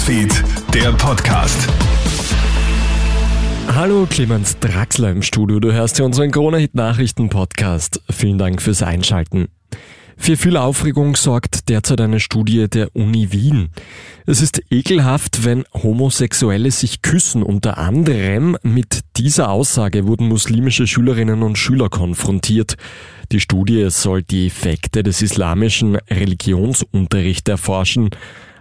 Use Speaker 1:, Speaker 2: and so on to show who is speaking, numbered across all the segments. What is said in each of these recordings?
Speaker 1: Newsfeed, der Podcast.
Speaker 2: Hallo Clemens Draxler im Studio. Du hörst hier unseren Corona-Hit-Nachrichten-Podcast. Vielen Dank fürs Einschalten. Für viel Aufregung sorgt derzeit eine Studie der Uni Wien. Es ist ekelhaft, wenn Homosexuelle sich küssen. Unter anderem mit dieser Aussage wurden muslimische Schülerinnen und Schüler konfrontiert. Die Studie soll die Effekte des islamischen Religionsunterrichts erforschen.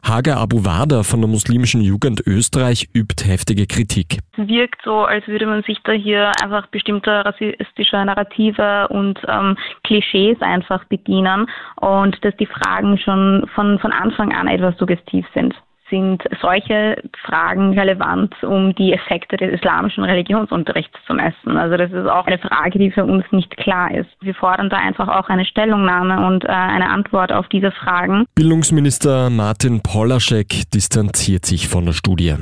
Speaker 2: Hager Abu Wada von der muslimischen Jugend Österreich übt heftige Kritik.
Speaker 3: Es wirkt so, als würde man sich da hier einfach bestimmter rassistischer Narrative und ähm, Klischees einfach bedienen und dass die Fragen schon von, von Anfang an etwas suggestiv sind sind solche Fragen relevant, um die Effekte des islamischen Religionsunterrichts zu messen. Also das ist auch eine Frage, die für uns nicht klar ist. Wir fordern da einfach auch eine Stellungnahme und äh, eine Antwort auf diese Fragen.
Speaker 2: Bildungsminister Martin Polaschek distanziert sich von der Studie.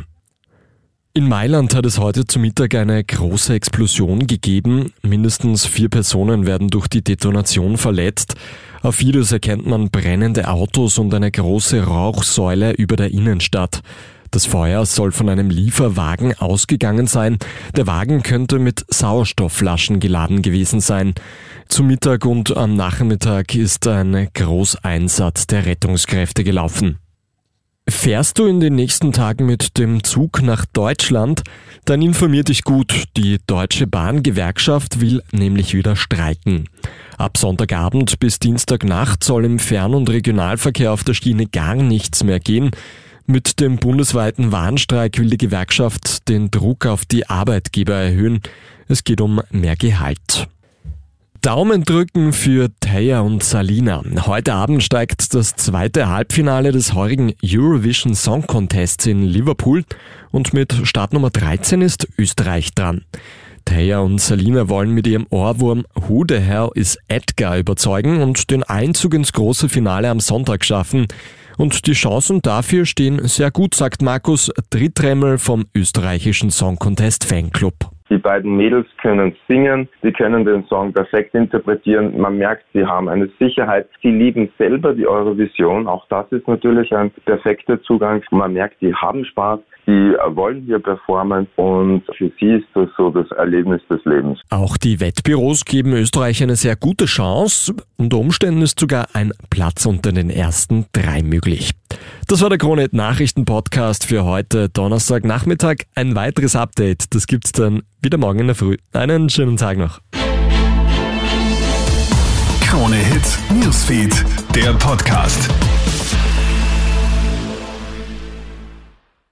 Speaker 2: In Mailand hat es heute zu Mittag eine große Explosion gegeben. Mindestens vier Personen werden durch die Detonation verletzt. Auf Videos erkennt man brennende Autos und eine große Rauchsäule über der Innenstadt. Das Feuer soll von einem Lieferwagen ausgegangen sein. Der Wagen könnte mit Sauerstoffflaschen geladen gewesen sein. Zum Mittag und am Nachmittag ist ein Großeinsatz der Rettungskräfte gelaufen. Fährst du in den nächsten Tagen mit dem Zug nach Deutschland? Dann informier dich gut. Die Deutsche Bahngewerkschaft will nämlich wieder streiken. Ab Sonntagabend bis Dienstagnacht soll im Fern- und Regionalverkehr auf der Schiene gar nichts mehr gehen. Mit dem bundesweiten Warnstreik will die Gewerkschaft den Druck auf die Arbeitgeber erhöhen. Es geht um mehr Gehalt. Daumen drücken für Taya und Salina. Heute Abend steigt das zweite Halbfinale des heurigen Eurovision Song Contests in Liverpool und mit Startnummer 13 ist Österreich dran. Taya und Salina wollen mit ihrem Ohrwurm Who the Hell is Edgar überzeugen und den Einzug ins große Finale am Sonntag schaffen. Und die Chancen dafür stehen sehr gut, sagt Markus Drittremmel vom österreichischen Song Contest Fanclub.
Speaker 4: Die beiden Mädels können singen, sie können den Song perfekt interpretieren. Man merkt, sie haben eine Sicherheit. Sie lieben selber die Eurovision. Auch das ist natürlich ein perfekter Zugang. Man merkt, die haben Spaß. Die wollen hier performen und für sie ist das so das Erlebnis des Lebens.
Speaker 2: Auch die Wettbüros geben Österreich eine sehr gute Chance. Unter Umständen ist sogar ein Platz unter den ersten drei möglich. Das war der Kronet Nachrichten Podcast für heute Donnerstagnachmittag. Ein weiteres Update, das gibt's dann wieder morgen in der Früh. Einen schönen Tag noch.
Speaker 1: Krone Hits, Newsfeed, der Podcast.